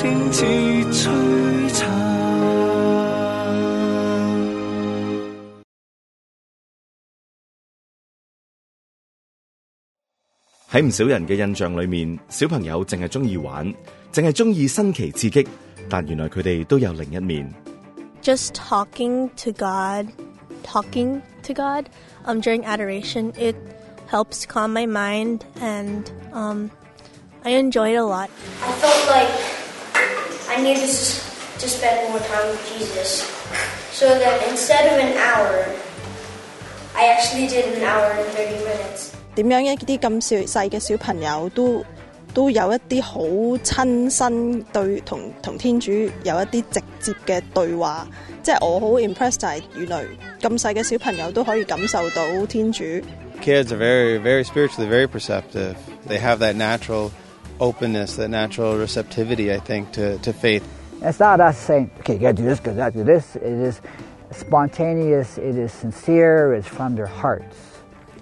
清似璀璨。喺唔少人嘅印象里面，小朋友净系中意玩，净系中意新奇刺激，但原来佢哋都有另一面。 just talking to God, talking to God um, during adoration, it helps calm my mind and um, I enjoy it a lot. I felt like I needed to to spend more time with Jesus. So that instead of an hour, I actually did an hour and 30 minutes. 点样一啲咁小细嘅小朋友都都有一啲好亲身对同同天主有一啲直接嘅对话，即系我好 impressed 就系原来咁细嘅小朋友都可以感受到天主。 Kids are very, very spiritually, very perceptive. They have that natural openness, that natural receptivity, I think, to, to faith. It's not us saying, okay, you gotta do this, you gotta do this. It is spontaneous, it is sincere, it's from their hearts.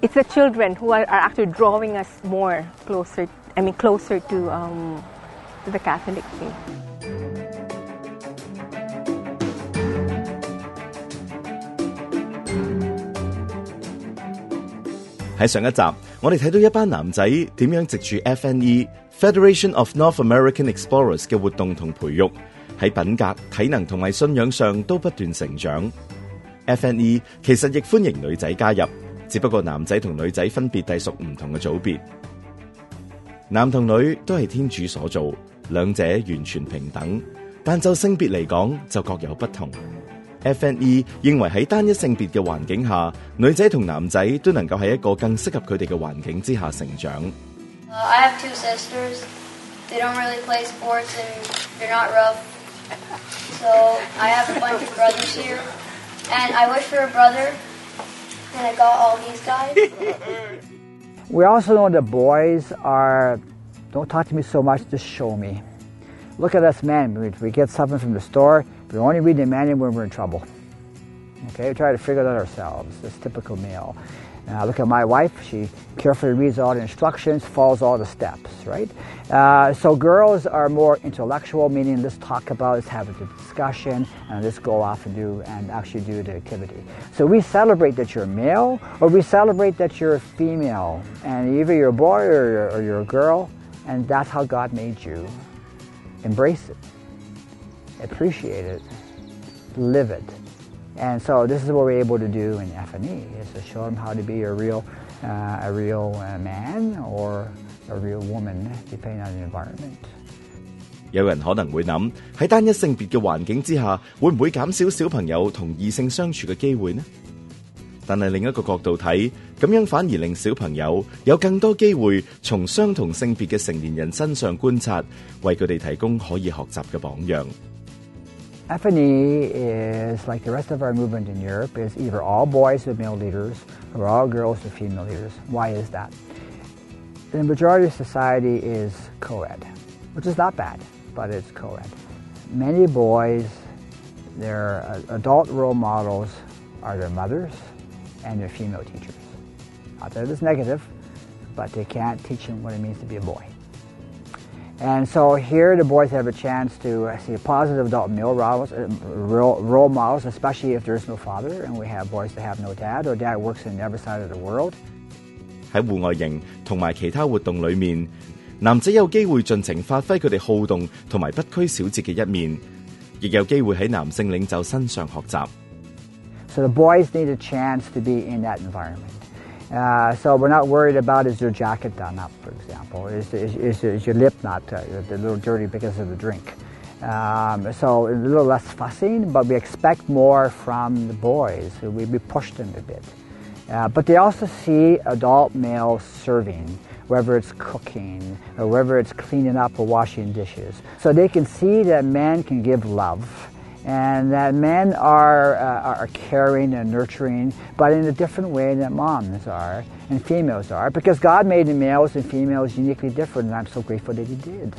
it's the children who are, are actually drawing us more closer i mean closer to um, to the catholic faith 喺上一集，我哋睇到一班男仔点样藉住 FNE Federation of North American Explorers 嘅活動同培育，喺品格、體能同埋信仰上都不斷成長。FNE 其實亦歡迎女仔加入，只不過男仔同女仔分別隸屬唔同嘅組別。男同女都係天主所造，兩者完全平等，但就性別嚟講就各有不同。FNE 認為喺單一性別嘅環境下，女仔同男仔都能夠喺一個更適合佢哋嘅環境之下成長。Uh, I have two sisters. They don't really play sports and they're not rough. So I have a bunch of brothers here. And I wish for a brother. And I got all these guys. We also know the boys are, don't talk to me so much, just show me. Look at us men. We, get something from the store, we only read the manual when we're in trouble. Okay, we try to figure it out ourselves. It's typical male. Uh, look at my wife. She carefully reads all the instructions, follows all the steps, right? Uh, so girls are more intellectual, meaning let's talk about, let's have a discussion, and let's go off and do and actually do the activity. So we celebrate that you're male, or we celebrate that you're female, and either you're a boy or you're, or you're a girl, and that's how God made you. Embrace it, appreciate it, live it. And so this is what we're able to do in FNE is to show them how to be a real, uh, a real uh, man or a real woman, depending on the environment. 有人可能会谂喺单一性别嘅环境之下，会唔会减少小朋友同异性相处嘅机会呢？但系另一个角度睇，咁样反而令小朋友有更多机会从相同性别嘅成年人身上观察，为佢哋提供可以学习嘅榜样。 FNE is like the rest of our movement in Europe is either all boys with male leaders or all girls with female leaders. Why is that? The majority of society is co-ed, which is not bad, but it's co-ed. Many boys, their uh, adult role models are their mothers and their female teachers. Not that it's negative, but they can't teach them what it means to be a boy. And so here the boys have a chance to uh, see positive adult male roles, uh, role, role models, especially if there's no father and we have boys that have no dad or dad works in the other side of the world. 喺户外营同埋其他活动里面，男仔有机会尽情发挥佢哋好动同埋不拘小节嘅一面，亦有机会喺男性领袖身上学习。 So the boys need a chance to be in that environment. Uh, so we're not worried about is your jacket done up, for example, is, is, is, your lip not uh, a little dirty because of the drink. Um, so a little less fussing, but we expect more from the boys. We, we push them a bit. Uh, but they also see adult males serving, whether it's cooking or whether it's cleaning up or washing dishes. So they can see that men can give love and that men are, uh, are caring and nurturing, but in a different way than moms are and females are, because God made the males and females uniquely different, and I'm so grateful that He did.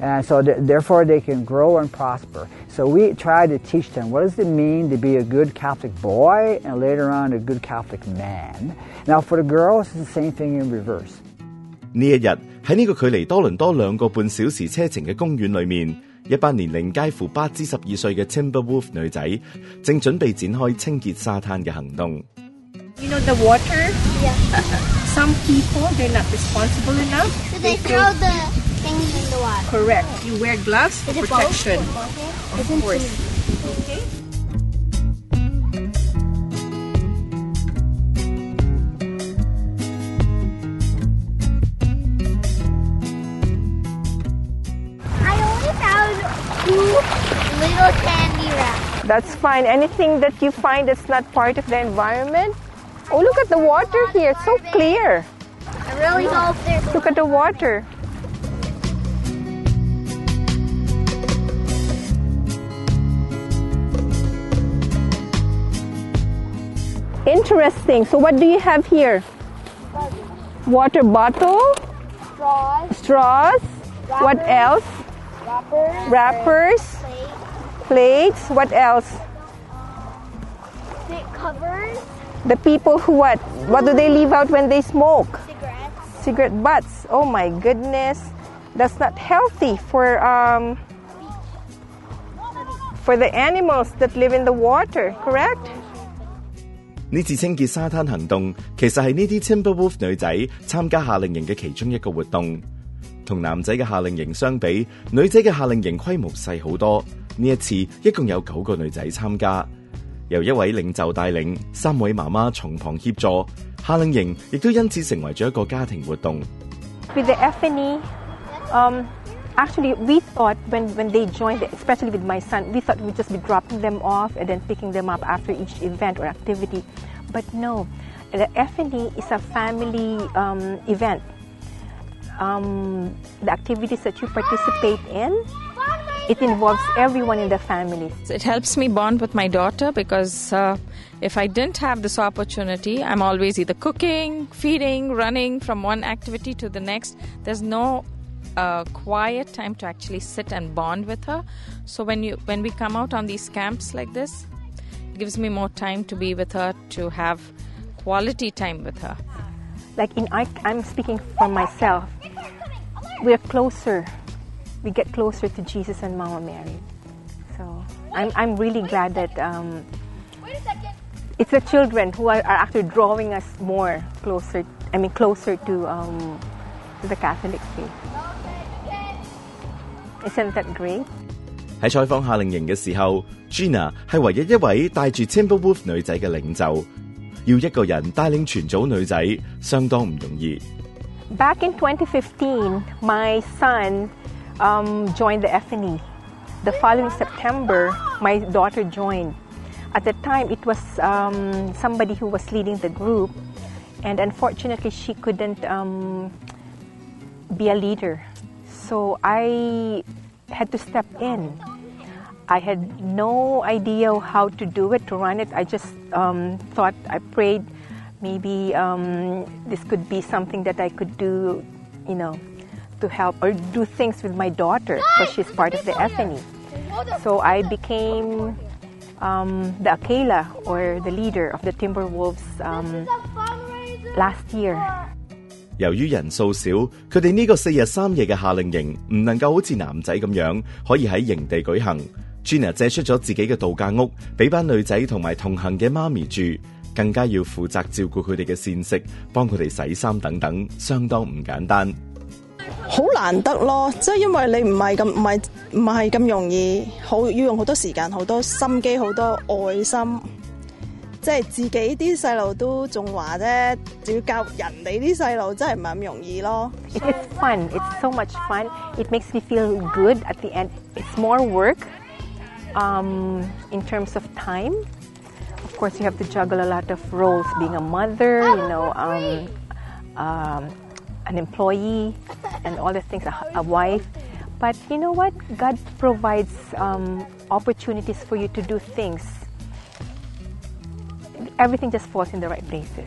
And so, th- therefore, they can grow and prosper. So, we try to teach them what does it mean to be a good Catholic boy and later on a good Catholic man. Now, for the girls, it's the same thing in reverse. 呢一日喺呢个距离多伦多两个半小时车程嘅公园里面， 一班年齡介乎八至十二歲嘅 Timberwolf 女仔正準備展開清潔沙灘嘅行動。You know the water? Yeah. Some people, they're not responsible enough. So they throw the things in the water. Correct. You wear gloves for protection. Of course. Okay. Candy wraps. That's fine. Anything that you find that's not part of the environment. Oh, look at the water here. It's so clear. I really hope there's Look at the water. Interesting. So, what do you have here? Water bottle, straws, straws. What else? wrappers, Wrappers, plates, plates. What else? thick covers, The people who what? What do they leave out when they smoke? cigarettes. Cigarette butts. Oh my goodness. That's not healthy for um for the animals that live in the water, correct? 呢次清洁沙滩行动其实系呢啲 Timberwolf 女仔参加夏令营嘅其中一个活动。同男仔嘅夏令营相比，女仔嘅夏令营规模细好多。 呢一次一共有九个女仔参加，由一位领袖带领，三位妈妈从旁协助。夏令营亦都因此成为咗一个家庭活动。With the Effeny, um, actually we thought when, when they joined, especially with my son, we thought we'd just be dropping them off and then picking them up after each event or activity. But no, the Effeny is a family um, event. Um, the activities that you participate in, it involves everyone in the family. It helps me bond with my daughter because uh, if I didn't have this opportunity, I'm always either cooking, feeding, running from one activity to the next. There's no uh, quiet time to actually sit and bond with her. So when you when we come out on these camps like this, it gives me more time to be with her, to have quality time with her. like in I, I'm speaking for myself. We're closer We get closer to Jesus and Mama Mary. So I'm, I'm really glad that um, it's the children who are, are actually drawing us more closer. I mean, closer to um, to the Catholic faith. Isn't that great? 喺采访夏令营嘅时候，Gina 系唯一一位带住 Timberwolf 女仔嘅领袖。要一个人带领全组女仔，相当唔容易。 Back in 2015, my son um, joined the FNE. The following September, my daughter joined. At the time, it was um, somebody who was leading the group, and unfortunately, she couldn't um, be a leader. So I had to step in. I had no idea how to do it, to run it. I just um, thought, I prayed, maybe um, this could be something that I could do, you know, to help or do things with my daughter because she's part of the FNE. So I became um, the Akela or the leader of the Timberwolves um, last year. 由於人數少，佢哋呢個四日三夜嘅夏令營唔能夠好似男仔咁樣可以喺營地舉行。Gina 借出咗自己嘅度假屋，俾班女仔同埋同行嘅媽咪住，更加要負責照顧佢哋嘅膳食，幫佢哋洗衫等等，相當唔簡單。好難得咯，即係因為你唔係咁唔系唔系咁容易，好要用好多時間、好多心機、好多愛心。即係自己啲細路都仲話啫，仲要教人哋啲細路，真係唔係咁容易咯。It's fun. It's so much fun. It makes me feel good at the end. It's more work um, in terms of time. Of course, you have to juggle a lot of roles being a mother, you know, um, an employee, and all the things, a, a wife. But you know what? God provides um, opportunities for you to do things. Everything just falls in the right places.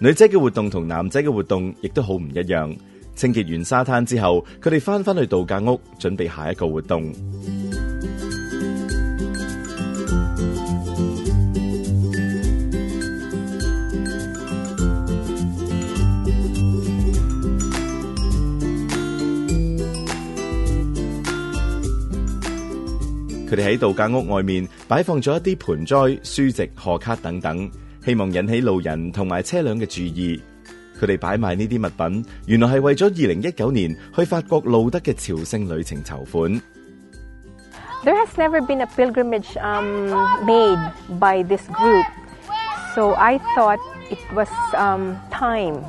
女仔嘅活动同男仔嘅活动亦都好唔一样。清洁完沙滩之后，佢哋翻返去度假屋，准备下一个活动。 佢哋喺度假屋外面摆放咗一啲盆栽、书籍、贺卡等等，希望引起路人同埋车辆嘅注意。佢哋摆卖呢啲物品，原来系为咗二零一九年去法国路德嘅朝圣旅程筹款。There has never been a pilgrimage um, made by this group, so I thought it was um, time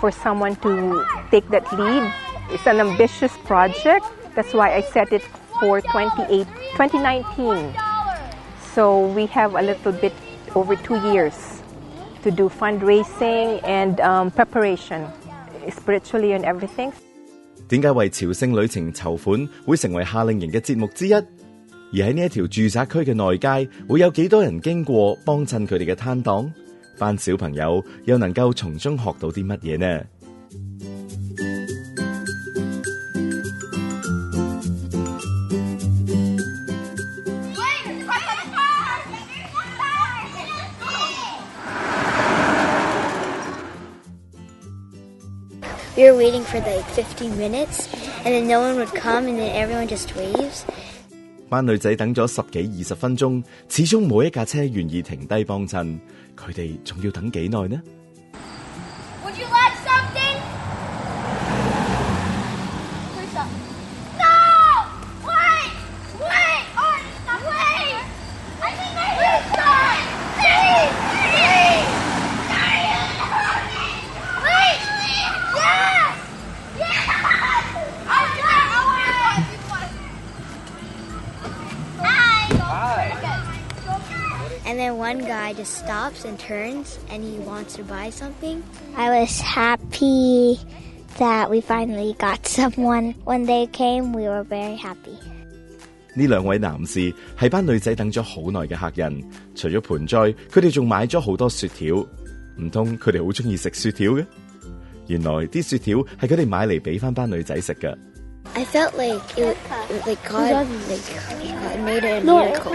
for someone to take that lead. It's an ambitious project, that's why I set it for 28, 2019. So we have a little bit over two years to do fundraising and um, preparation, spiritually and everything. 點解為朝聖旅程籌款會成為夏令營嘅節目之一？而喺呢一條住宅區嘅內街，會有幾多人經過幫襯佢哋嘅攤檔？班小朋友又能夠從中學到啲乜嘢呢？We were waiting for like 15 minutes, and then no one would come, and then everyone just waves. 班女仔等咗十几二十分钟，始终冇一架车愿意停低帮衬。佢哋仲要等几耐呢？just stops and turns and he wants to buy something. I was happy that we finally got someone. When they came, we were very happy. 呢两位男士系班女仔等咗好耐嘅客人，除咗盆栽，佢哋仲买咗好多雪条。唔通佢哋好中意食雪条嘅？原来啲雪条系佢哋买嚟俾翻班女仔食嘅。 I felt like it, like God, like God made it a miracle.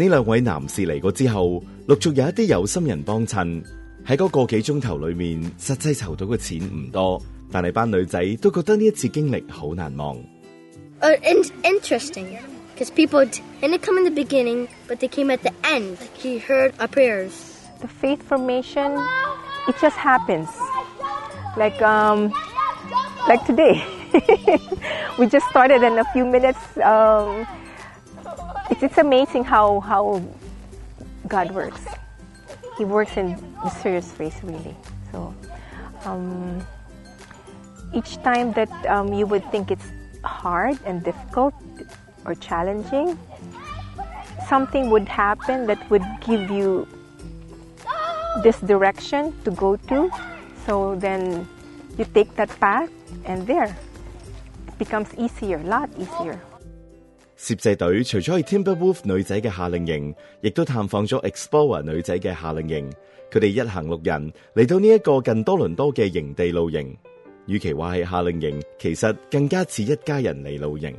呢兩位男士嚟過之後，陸續有一啲有心人幫襯。喺嗰個幾鐘頭裏面，實際籌到嘅錢唔多，但係班女仔都覺得呢一次經歷好難忘。Uh, in- interesting, because people didn't come in the beginning, but they came at the end. He heard our prayers. The faith formation, it just happens. Like um, like today, we just started in a few minutes. Um, it's, it's amazing how how God works. He works in mysterious ways, really. So um, each time that um, you would think it's hard and difficult or challenging, something would happen that would give you this direction to go to. So then you take that path, and there it becomes easier, a lot easier. 攝制隊除咗去 Timberwolf 女仔嘅夏令營，亦都探訪咗 Explorer 女仔嘅夏令營。佢哋一行六人嚟到呢一個近多倫多嘅營地露營。與其話係夏令營，其實更加似一家人嚟露營。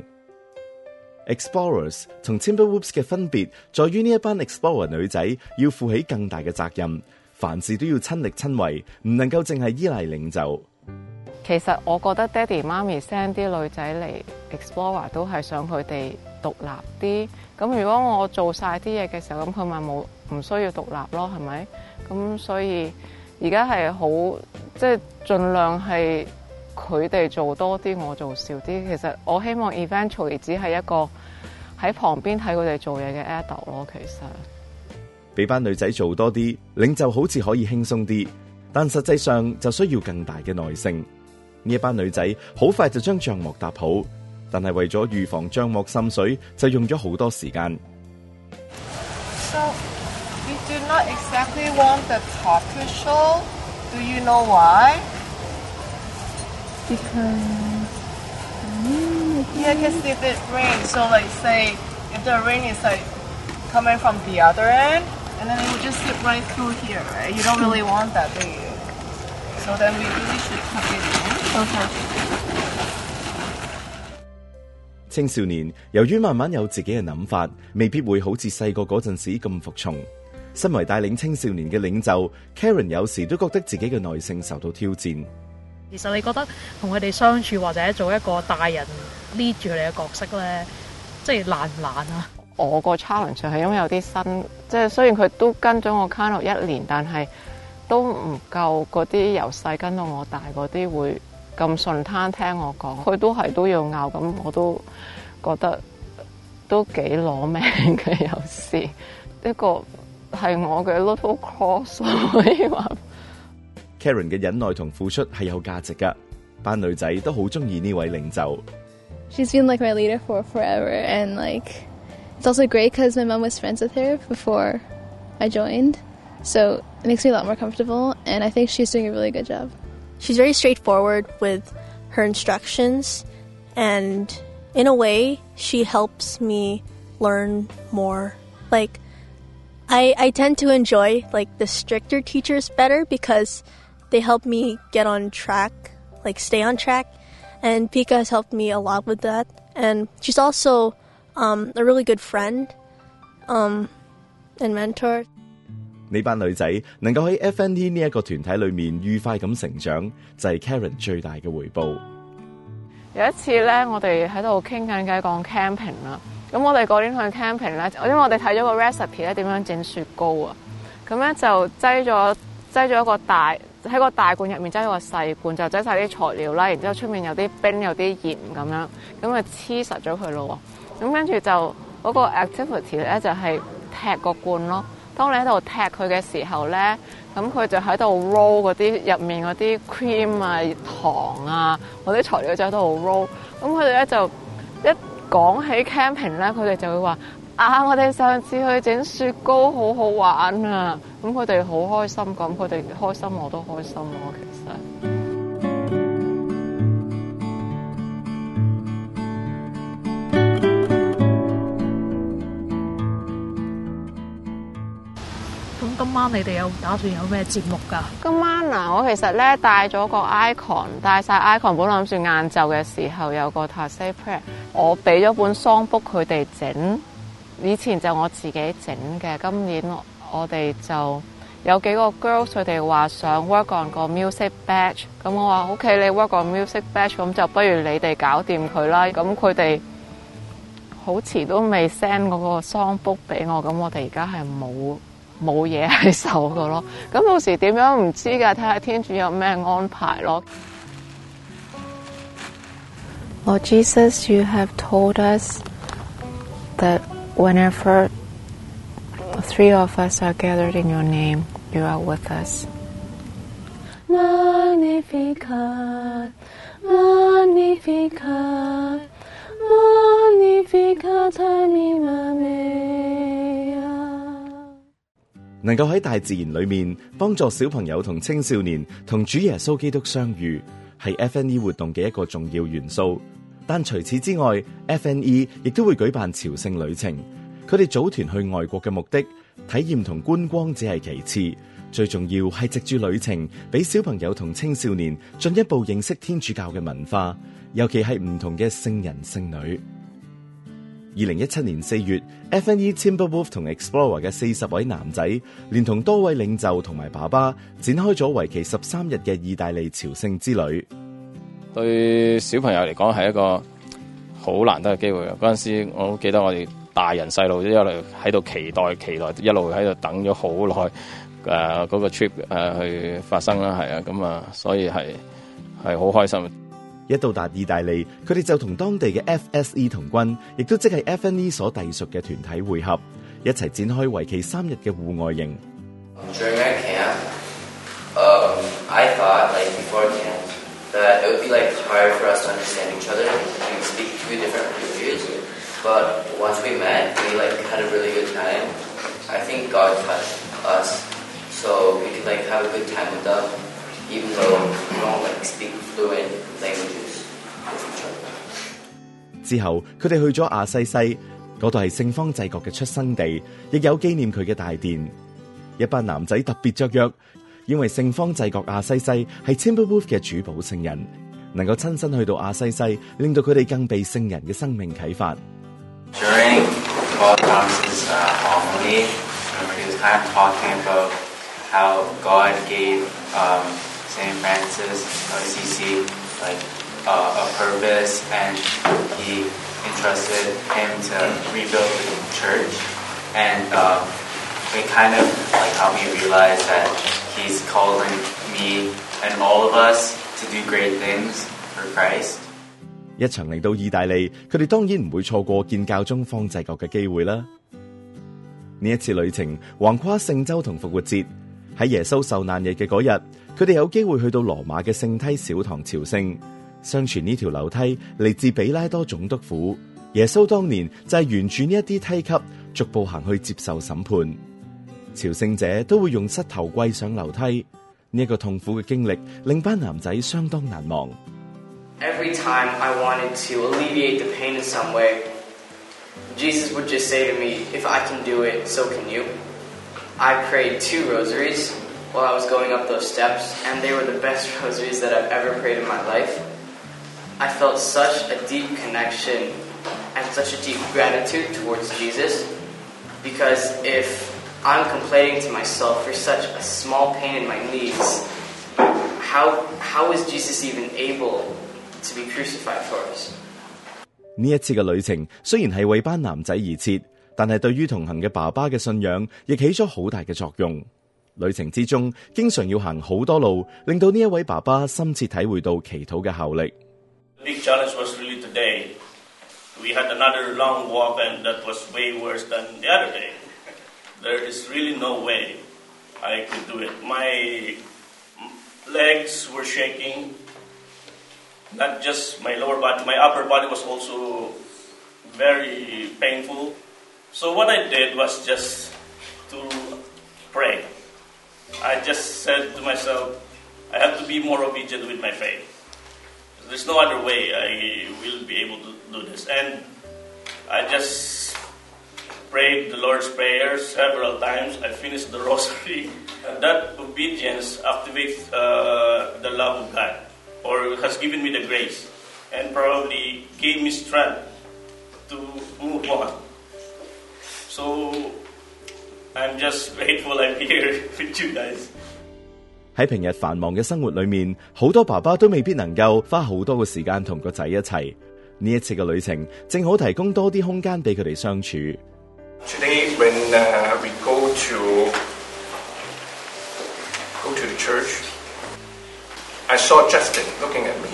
Explorers 同 Timberwolves 嘅分別，在於呢一班 Explorer 女仔要負起更大嘅責任，凡事都要親力親為，唔能夠淨係依賴領袖。其實我覺得爹哋媽咪 send 啲女仔嚟 Explorer 都係想佢哋獨立啲。咁如果我做晒啲嘢嘅時候，咁佢咪冇唔需要獨立咯，係咪？咁所以而家係好即係盡量係佢哋做多啲，我做少啲。其實我希望 eventually 只係一個喺旁邊睇佢哋做嘢嘅 adult 咯。其實。俾班女仔做多啲，領袖好似可以輕鬆啲，但實際上就需要更大嘅耐性。呢一班女仔好快就將帳幕搭好，但系为咗预防帐幕渗水，就用咗好多时间。 So we do not exactly want the top to show. Do you know why? Because Yeah, because if it rains, so like say if the rain is like coming from the other end, and then it would just slip right through here, right? You don't really want that, do you? So then we really should cut it in. Okay. 青少年由於慢慢有自己嘅諗法，未必會好似細個嗰陣時咁服從。身為帶領青少年嘅領袖，Karen 有時都覺得自己嘅耐性受到挑戰。其實你覺得同佢哋相處或者做一個大人 lead 住你嘅角色咧，即係難唔難啊？我個 challenge 係因為有啲新，即係雖然佢都跟咗我 Kano 一年，但係都唔夠嗰啲由細跟到我大嗰啲會咁順攤聽我講。佢都係都要拗，咁我都覺得都幾攞命嘅。有時呢個係我嘅 little cross 可以話。Karen 嘅忍耐同付出係有價值噶，班女仔都好中意呢位領袖。She's been like my leader for forever, and like it's also great because my mom was friends with her before I joined, so it makes me a lot more comfortable. And I think she's doing a really good job. She's very straightforward with her instructions, and in a way, she helps me learn more. Like, I, I tend to enjoy like the stricter teachers better because they help me get on track, like stay on track. And Pika has helped me a lot with that. And she's also um, a really good friend um, and mentor. 呢班女仔能夠喺 FNT 呢一個團體裏面愉快咁成長，就係 Karen 最大嘅回報。有一次咧，我哋喺度傾緊偈講 camping 啦。咁我哋嗰年去 camping 咧，因為我哋睇咗個 recipe 咧點樣整雪糕啊。咁咧就擠咗擠咗一個大喺個大罐入面擠咗個細罐，就擠晒啲材料啦。然之後出面有啲冰有啲鹽咁樣，咁啊黐實咗佢咯。咁跟住就嗰個 activity 咧就係踢個罐咯。當你喺度踢佢嘅時候咧，咁佢就喺度 roll 嗰啲入面嗰啲 cream 啊、糖啊嗰啲材料就喺度 roll。咁佢哋咧就一講起 camping 咧，佢哋就會話：啊，我哋上次去整雪糕好好玩啊！咁佢哋好開心，咁佢哋開心我都開心咯。其實。今晚你哋有打算有咩節目㗎？今晚嗱，我其實咧帶咗個 icon，帶晒 icon，本來諗住晏晝嘅時候有個 Taizé prayer，我俾咗本 songbook 佢哋整，以前就我自己整嘅，今年我哋就有幾個 girls 佢哋話想 work on 個 music batch，咁我話 OK，你 work on music batch，咁就不如你哋搞掂佢啦，咁佢哋好遲都未 send 嗰個 songbook 俾我，咁我哋而家係冇。 冇嘢係受嘅咯。咁到時點樣唔知㗎？睇下天主有咩安排咯。Lord Jesus, you have told us that whenever three of us are gathered in your name, you are with us. Magnificat, magnificat, magnificat anima mea. 能夠喺大自然裏面幫助小朋友同青少年同主耶穌基督相遇，係 FNE 活動嘅一個重要元素。但除此之外，FNE 亦都會舉辦朝聖旅程。佢哋組團去外國嘅目的，體驗同觀光只係其次，最重要係藉住旅程，俾小朋友同青少年進一步認識天主教嘅文化，尤其係唔同嘅聖人聖女。 二零一七年四月，FNE Timberwolf 同 Explorer 嘅四十位男仔，连同多位领袖同埋爸爸，展开咗为期十三日嘅意大利朝圣之旅。对小朋友嚟讲，系一个好难得嘅机会啊！嗰陣時我记得我哋大人细路一路喺度期待、期待，一路喺度等咗好耐。诶，嗰个 trip 诶去发生啦，系啊，咁啊，所以系系好开心。一到達意大利，佢哋就同當地嘅 FSE 同軍，亦都即係 FNE 所隸屬嘅團體會合，一齊展開為期三日嘅戶外營。Um, different languages, even though we don't like speak fluent with each other. 之後，佢哋去咗亞西西，嗰度係聖方濟各嘅出生地，亦有紀念佢嘅大殿。一班男仔特別雀躍，因為聖方濟各亞西西係 Timberwolf 嘅主保聖人，能夠親身去到亞西西，令到佢哋更被聖人嘅生命啟發。During Paul Thomas's uh, homily, um, he was kind of talking about how God gave um, Saint Francis of Assisi like uh, a purpose, and he entrusted him to rebuild the church, and um, it kind of like helped me realize that he's calling me and all of us to do great things for Christ. 一层嚟到意大利，佢哋当然唔会错过见教宗方济各嘅机会啦。呢一次旅程横跨圣周同复活节，喺耶稣受难日嘅嗰日， 佢哋有機會去到羅馬嘅聖梯小堂朝聖。相傳呢條樓梯嚟自比拉多總督府，耶穌當年就係沿住呢一啲梯級逐步行去接受審判。朝聖者都會用膝頭跪上樓梯，呢、一個痛苦嘅經歷令班男仔相當難忘。Every time I wanted to alleviate the pain in some way, Jesus would just say to me, If I can do it, so can you. I prayed two rosaries while I was going up those steps, and they were the best rosaries that I've ever prayed in my life. I felt such a deep connection and such a deep gratitude towards Jesus because if I'm complaining to myself for such a small pain in my knees, how, how is Jesus even able to be crucified for us? 呢一次嘅旅程虽然系为班男仔而设，但系对于同行嘅爸爸嘅信仰亦起咗好大嘅作用。 旅程之中，经常要行好多路，令到呢一位爸爸深切体会到祈祷嘅效力。 I just said to myself, I have to be more obedient with my faith. There's no other way I will be able to do this. And I just prayed the Lord's Prayer several times. I finished the rosary. And that obedience activates uh, the love of God, or has given me the grace, and probably gave me strength to move on. So I'm just grateful I'm here with you guys. 喺平日繁忙嘅生活里面，好多爸爸都未必能够花好多嘅时间同个仔一齐。呢一次嘅旅程正好提供多啲空间俾佢哋相处。 Today, when uh, we go to go to the church, I saw Justin looking at me.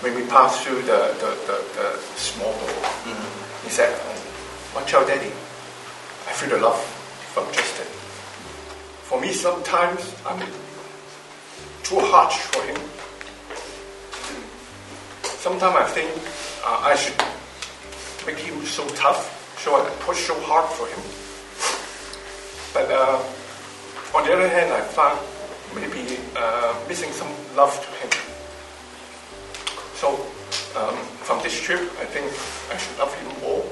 When we passed through the, the, the, the small door, he said, Watch out, Daddy. I feel the love from Justin. For me, sometimes I'm too harsh for him. Sometimes I think uh, I should make him so tough, so I push so hard for him. But uh, on the other hand, I found maybe uh, missing some love to him. So um, from this trip, I think I should love him more.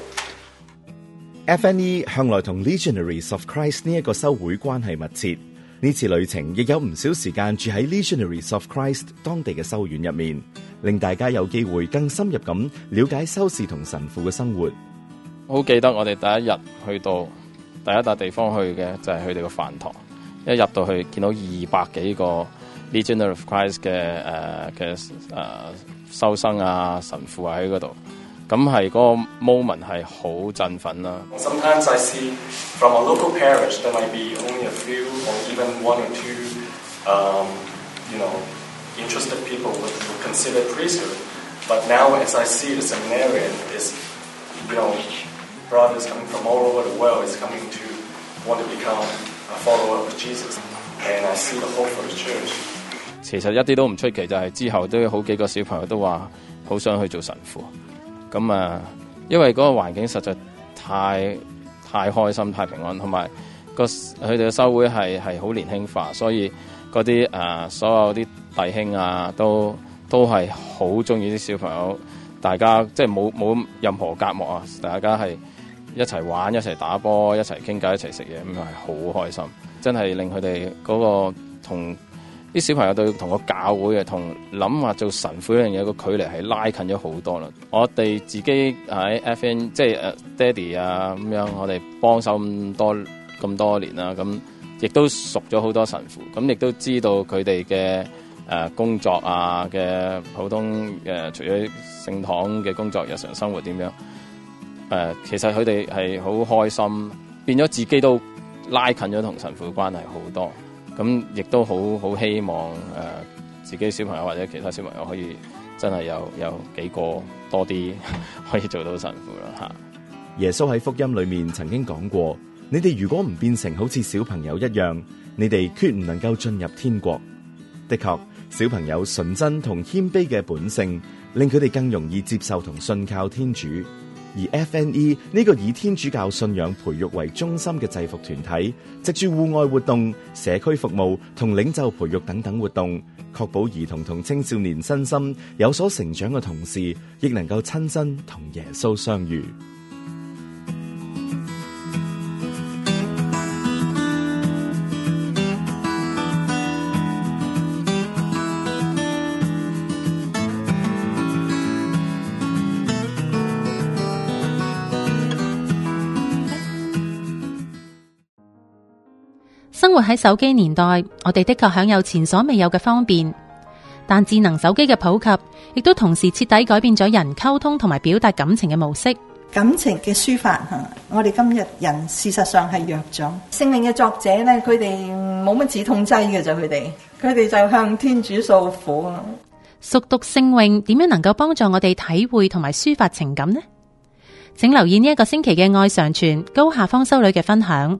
FNE 向來同 Legionaries of Christ 呢一個修會關係密切。呢次旅程亦有唔少時間住喺 Legionaries of Christ 當地嘅修院入面，令大家有機會更深入咁了解修士同神父嘅生活。好記得我哋第一日去到第一笪地方去嘅就係佢哋個飯堂，一入到去見到二百幾個 Legionary of Christ 嘅诶嘅诶修生啊神父啊喺嗰度，咁系嗰个 moment 系好振奋啦。 Sometimes I see from a local parish there might be only a few or even one or two, um, you know, interested people would would consider priesthood. But now, as I see the seminarian is, you know, brothers coming from all over the world is coming to want to become a follower of Jesus, and I see the hope for the church. 其实一啲都唔出奇，就系、之后都有好几个小朋友都话好想去做神父。 咁啊，因為嗰個環境實在太太開心、太平安，同埋個佢哋嘅修會係係好年輕化，所以嗰啲誒所有啲弟兄啊，都都係好中意啲小朋友，大家即係冇冇任何隔膜啊，大家係一齊玩、一齊打波、一齊傾偈、一齊食嘢，咁係好開心，真係令佢哋嗰個同啲小朋友對同個教會嘅同諗話做神父呢樣嘢個距離係拉近咗好多啦。我哋自己喺 FN 即係誒爹哋啊咁樣，我哋幫手咁多咁多年啦，咁亦都熟咗好多神父，咁亦都知道佢哋嘅誒工作啊嘅普通誒，除咗聖堂嘅工作，日常生活點樣？誒，其實佢哋係好開心，變咗自己都拉近咗同神父嘅關係好多。咁亦都好好希望誒自己小朋友或者其他小朋友可以真係有有幾個多啲 可以做到神父啦嚇。耶穌喺福音裏面曾經講過：你哋如果唔變成好似小朋友一樣，你哋決唔能夠進入天國。的確，小朋友純真同謙卑嘅本性，令佢哋更容易接受同信靠天主。而 FNE 呢個以天主教信仰培育為中心嘅制服團體，藉住戶外活動、社區服務同領袖培育等等活動，確保兒童同青少年身心有所成長嘅同時，亦能夠親身同耶穌相遇。 活喺手機年代，我哋的確享有前所未有嘅方便，但智能手機嘅普及，亦都同時徹底改變咗人溝通同埋表達感情嘅模式。感情嘅抒發吓，我哋今日人事實上係弱咗。聖命嘅作者咧，佢哋冇乜止痛劑嘅就佢哋，佢哋就向天主訴苦。熟讀聖詠點樣能夠幫助我哋體會同埋抒發情感呢？請留意呢一個星期嘅愛常傳高下方修女嘅分享。